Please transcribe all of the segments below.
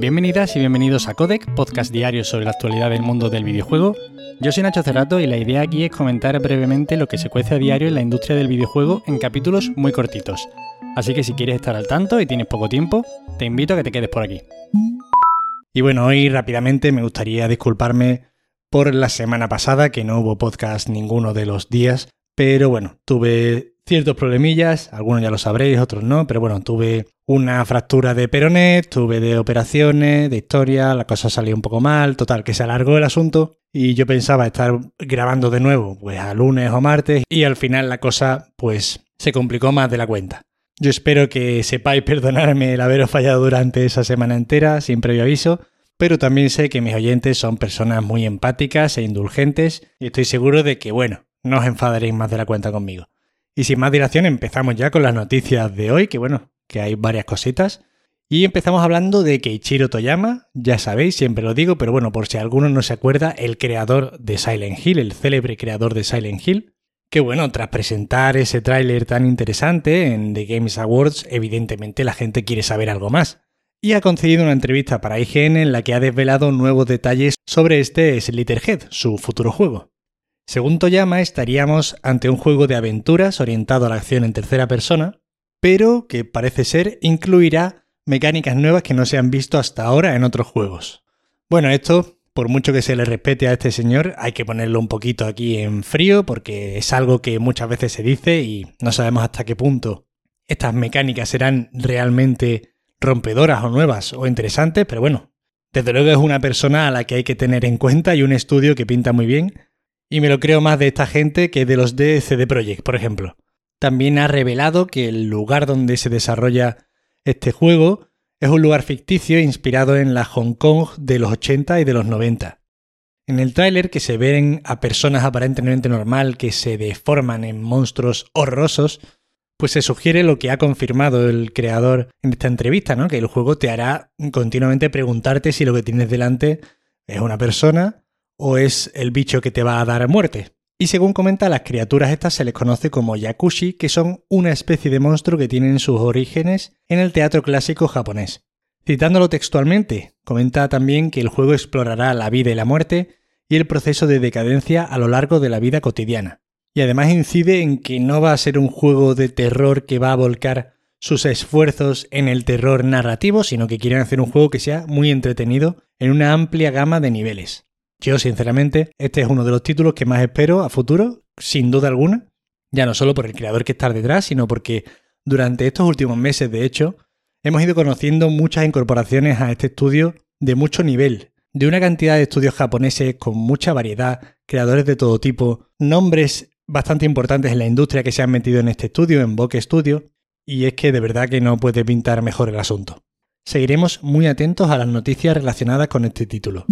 Bienvenidas y bienvenidos a Codec, podcast diario sobre la actualidad del mundo del videojuego. Yo soy Nacho Cerrato y la idea aquí es comentar brevemente lo que se cuece a diario en la industria del videojuego en capítulos muy cortitos. Así que si quieres estar al tanto y tienes poco tiempo, te invito a que te quedes por aquí. Y bueno, hoy rápidamente me gustaría disculparme por la semana pasada, que no hubo podcast ninguno de los días, pero bueno, tuve ciertos problemillas, algunos ya lo sabréis, otros no, pero bueno, tuve una fractura de peroné, tuve de operaciones, de historia, la cosa salió un poco mal, total, que se alargó el asunto y yo pensaba estar grabando de nuevo pues a lunes o martes y al final la cosa pues se complicó más de la cuenta. Yo espero que sepáis perdonarme el haberos fallado durante esa semana entera, sin previo aviso, pero también sé que mis oyentes son personas muy empáticas e indulgentes y estoy seguro de que, bueno, no os enfadaréis más de la cuenta conmigo. Y sin más dilación empezamos ya con las noticias de hoy, que bueno, que hay varias cositas. Y empezamos hablando de Keiichiro Toyama, ya sabéis, siempre lo digo, pero bueno, por si alguno no se acuerda, el creador de Silent Hill, el célebre creador de Silent Hill, que bueno, tras presentar ese tráiler tan interesante en The Games Awards, evidentemente la gente quiere saber algo más. Y ha concedido una entrevista para IGN en la que ha desvelado nuevos detalles sobre este Slitterhead, su futuro juego. Según Toyama, estaríamos ante un juego de aventuras orientado a la acción en tercera persona, pero que parece ser incluirá mecánicas nuevas que no se han visto hasta ahora en otros juegos. Bueno, esto, por mucho que se le respete a este señor, hay que ponerlo un poquito aquí en frío porque es algo que muchas veces se dice y no sabemos hasta qué punto estas mecánicas serán realmente rompedoras o nuevas o interesantes, pero bueno, desde luego es una persona a la que hay que tener en cuenta y un estudio que pinta muy bien y me lo creo más de esta gente que de los de CD Projekt, por ejemplo. También ha revelado que el lugar donde se desarrolla este juego es un lugar ficticio inspirado en la Hong Kong de los 80 y de los 90. En el tráiler que se ven a personas aparentemente normal que se deforman en monstruos horrorosos, pues se sugiere lo que ha confirmado el creador en esta entrevista, ¿no? Que el juego te hará continuamente preguntarte si lo que tienes delante es una persona o es el bicho que te va a dar muerte. Y según comenta, las criaturas estas se les conoce como yakushi, que son una especie de monstruo que tienen sus orígenes en el teatro clásico japonés. Citándolo textualmente, comenta también que el juego explorará la vida y la muerte y el proceso de decadencia a lo largo de la vida cotidiana. Y además incide en que no va a ser un juego de terror que va a volcar sus esfuerzos en el terror narrativo, sino que quieren hacer un juego que sea muy entretenido en una amplia gama de niveles. Yo, sinceramente, este es uno de los títulos que más espero a futuro, sin duda alguna. Ya no solo por el creador que está detrás, sino porque durante estos últimos meses, de hecho, hemos ido conociendo muchas incorporaciones a este estudio de mucho nivel, de una cantidad de estudios japoneses con mucha variedad, creadores de todo tipo, nombres bastante importantes en la industria que se han metido en este estudio, en Bokeh Studio, y es que de verdad que no puede pintar mejor el asunto. Seguiremos muy atentos a las noticias relacionadas con este título.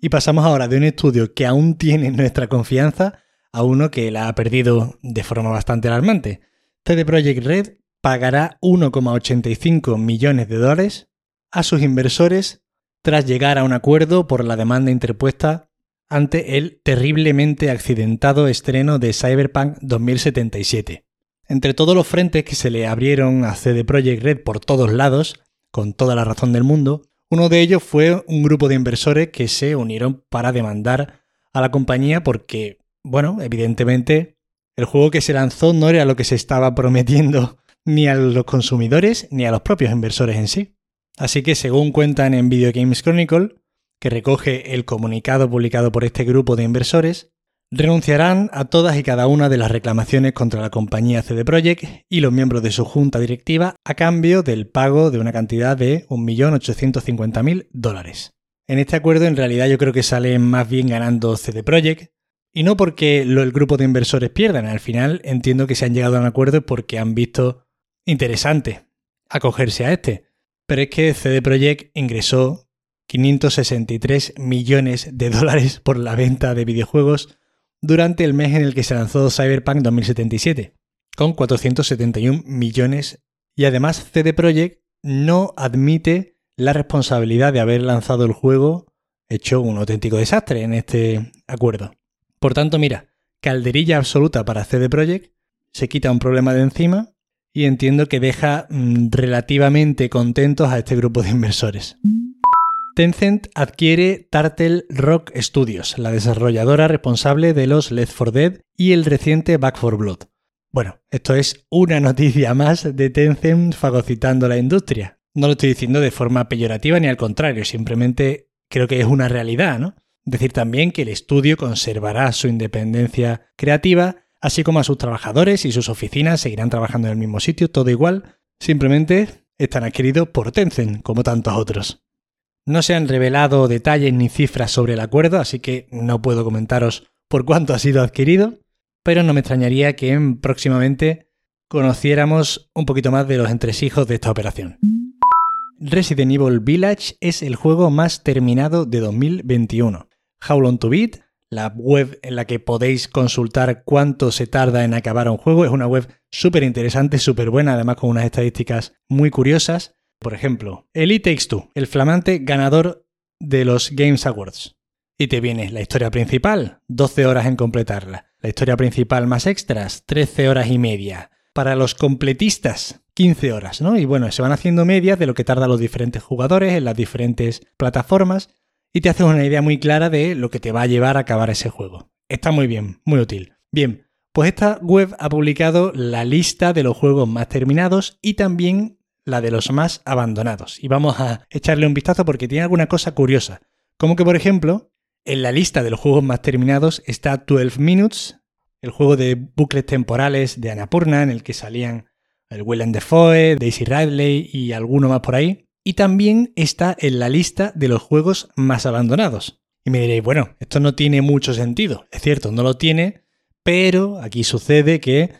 Y pasamos ahora de un estudio que aún tiene nuestra confianza a uno que la ha perdido de forma bastante alarmante. CD Projekt Red pagará 1,85 millones de dólares a sus inversores tras llegar a un acuerdo por la demanda interpuesta ante el terriblemente accidentado estreno de Cyberpunk 2077. Entre todos los frentes que se le abrieron a CD Projekt Red por todos lados, con toda la razón del mundo, uno de ellos fue un grupo de inversores que se unieron para demandar a la compañía porque, bueno, evidentemente el juego que se lanzó no era lo que se estaba prometiendo ni a los consumidores ni a los propios inversores en sí. Así que según cuentan en Video Games Chronicle, que recoge el comunicado publicado por este grupo de inversores, renunciarán a todas y cada una de las reclamaciones contra la compañía CD Projekt y los miembros de su junta directiva a cambio del pago de una cantidad de 1.850.000 dólares. En este acuerdo en realidad yo creo que sale más bien ganando CD Projekt y no porque el grupo de inversores pierdan, al final entiendo que se han llegado a un acuerdo porque han visto interesante acogerse a este. Pero es que CD Projekt ingresó 563 millones de dólares por la venta de videojuegos durante el mes en el que se lanzó Cyberpunk 2077, con 471 millones y además CD Projekt no admite la responsabilidad de haber lanzado el juego hecho un auténtico desastre en este acuerdo. Por tanto, mira, calderilla absoluta para CD Projekt, se quita un problema de encima y entiendo que deja mm, relativamente contentos a este grupo de inversores. Tencent adquiere Turtle Rock Studios, la desarrolladora responsable de los Left 4 Dead y el reciente Back 4 Blood. Bueno, esto es una noticia más de Tencent fagocitando la industria. No lo estoy diciendo de forma peyorativa ni al contrario, simplemente creo que es una realidad, ¿no? Decir también que el estudio conservará su independencia creativa, así como a sus trabajadores y sus oficinas seguirán trabajando en el mismo sitio, todo igual, simplemente están adquiridos por Tencent, como tantos otros. No se han revelado detalles ni cifras sobre el acuerdo, así que no puedo comentaros por cuánto ha sido adquirido, pero no me extrañaría que próximamente conociéramos un poquito más de los entresijos de esta operación. Resident Evil Village es el juego más terminado de 2021. How Long to Beat, la web en la que podéis consultar cuánto se tarda en acabar un juego, es una web súper interesante, súper buena, además con unas estadísticas muy curiosas. Por ejemplo, Elite Takes Two, el flamante ganador de los Games Awards. Y te viene la historia principal, 12 horas en completarla. La historia principal más extras, 13 horas y media. Para los completistas, 15 horas, ¿no? Y bueno, se van haciendo medias de lo que tardan los diferentes jugadores en las diferentes plataformas y te haces una idea muy clara de lo que te va a llevar a acabar ese juego. Está muy bien, muy útil. Bien, pues esta web ha publicado la lista de los juegos más terminados y también la de los más abandonados. Y vamos a echarle un vistazo porque tiene alguna cosa curiosa. Como que, por ejemplo, en la lista de los juegos más terminados está 12 Minutes, el juego de bucles temporales de Annapurna, en el que salían el Willem Dafoe, Daisy Ridley y alguno más por ahí. Y también está en la lista de los juegos más abandonados. Y me diréis, bueno, esto no tiene mucho sentido. Es cierto, no lo tiene, pero aquí sucede que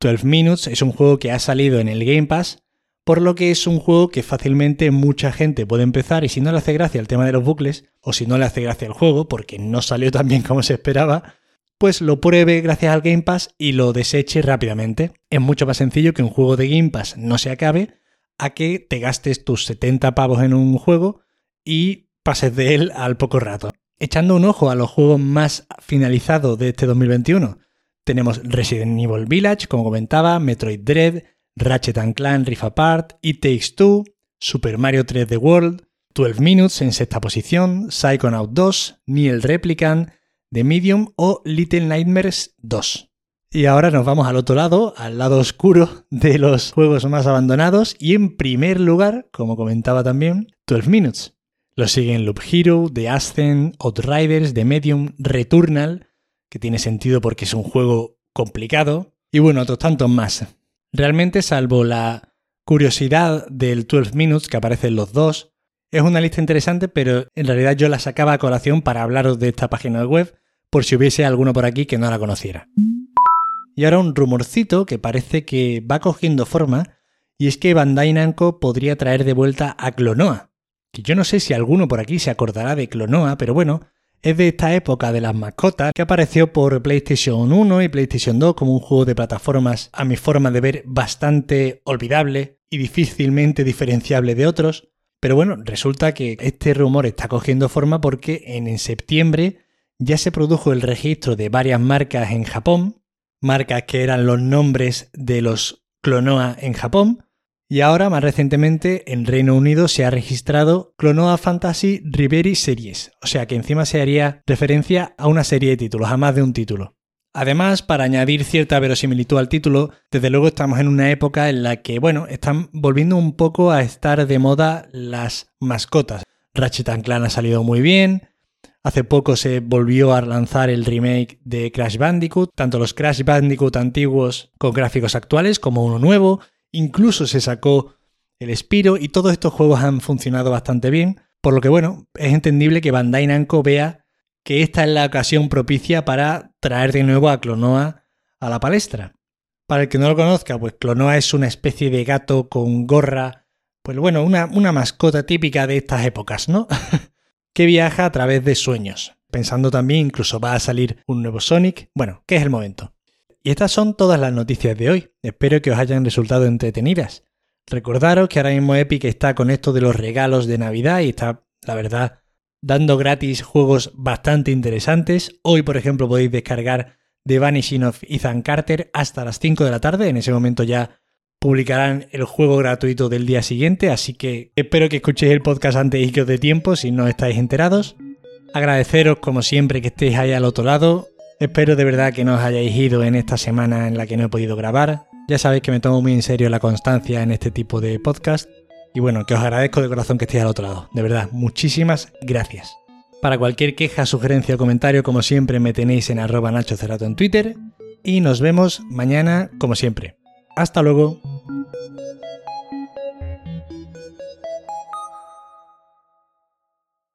12 Minutes es un juego que ha salido en el Game Pass por lo que es un juego que fácilmente mucha gente puede empezar y si no le hace gracia el tema de los bucles, o si no le hace gracia el juego, porque no salió tan bien como se esperaba, pues lo pruebe gracias al Game Pass y lo deseche rápidamente. Es mucho más sencillo que un juego de Game Pass no se acabe a que te gastes tus 70 pavos en un juego y pases de él al poco rato. Echando un ojo a los juegos más finalizados de este 2021, tenemos Resident Evil Village, como comentaba, Metroid Dread, Ratchet Clank Rift Apart, It Takes Two, Super Mario 3D World, 12 Minutes en sexta posición, Psychonaut 2, Niel Replicant, The Medium o Little Nightmares 2. Y ahora nos vamos al otro lado, al lado oscuro de los juegos más abandonados y en primer lugar, como comentaba también, 12 Minutes. Lo siguen Loop Hero, The Ascent, Outriders, The Medium, Returnal, que tiene sentido porque es un juego complicado, y bueno, otros tantos más. Realmente, salvo la curiosidad del 12 Minutes que aparecen los dos, es una lista interesante, pero en realidad yo la sacaba a colación para hablaros de esta página web, por si hubiese alguno por aquí que no la conociera. Y ahora un rumorcito que parece que va cogiendo forma, y es que Bandai Namco podría traer de vuelta a Clonoa. Que yo no sé si alguno por aquí se acordará de Clonoa, pero bueno, es de esta época de las mascotas que apareció por PlayStation 1 y PlayStation 2 como un juego de plataformas a mi forma de ver bastante olvidable y difícilmente diferenciable de otros. Pero bueno, resulta que este rumor está cogiendo forma porque en septiembre ya se produjo el registro de varias marcas en Japón, marcas que eran los nombres de los Clonoa en Japón, y ahora, más recientemente, en Reino Unido se ha registrado Clonoa Fantasy Ribery Series, o sea que encima se haría referencia a una serie de títulos, a más de un título. Además, para añadir cierta verosimilitud al título, desde luego estamos en una época en la que, bueno, están volviendo un poco a estar de moda las mascotas. Ratchet Clank ha salido muy bien, Hace poco se volvió a lanzar el remake de Crash Bandicoot, tanto los Crash Bandicoot antiguos con gráficos actuales como uno nuevo, Incluso se sacó el Spiro y todos estos juegos han funcionado bastante bien, por lo que bueno, es entendible que Bandai Namco vea que esta es la ocasión propicia para traer de nuevo a Clonoa a la palestra. Para el que no lo conozca, pues Clonoa es una especie de gato con gorra, pues bueno, una, una mascota típica de estas épocas, ¿no? que viaja a través de sueños, pensando también incluso va a salir un nuevo Sonic. Bueno, ¿qué es el momento? Y estas son todas las noticias de hoy. Espero que os hayan resultado entretenidas. Recordaros que ahora mismo Epic está con esto de los regalos de Navidad y está, la verdad, dando gratis juegos bastante interesantes. Hoy, por ejemplo, podéis descargar The Vanishing of Ethan Carter hasta las 5 de la tarde. En ese momento ya publicarán el juego gratuito del día siguiente, así que espero que escuchéis el podcast antes y que os dé tiempo si no estáis enterados. Agradeceros como siempre que estéis ahí al otro lado. Espero de verdad que no os hayáis ido en esta semana en la que no he podido grabar. Ya sabéis que me tomo muy en serio la constancia en este tipo de podcast. Y bueno, que os agradezco de corazón que estéis al otro lado. De verdad, muchísimas gracias. Para cualquier queja, sugerencia o comentario, como siempre, me tenéis en arroba Nacho en Twitter. Y nos vemos mañana, como siempre. Hasta luego.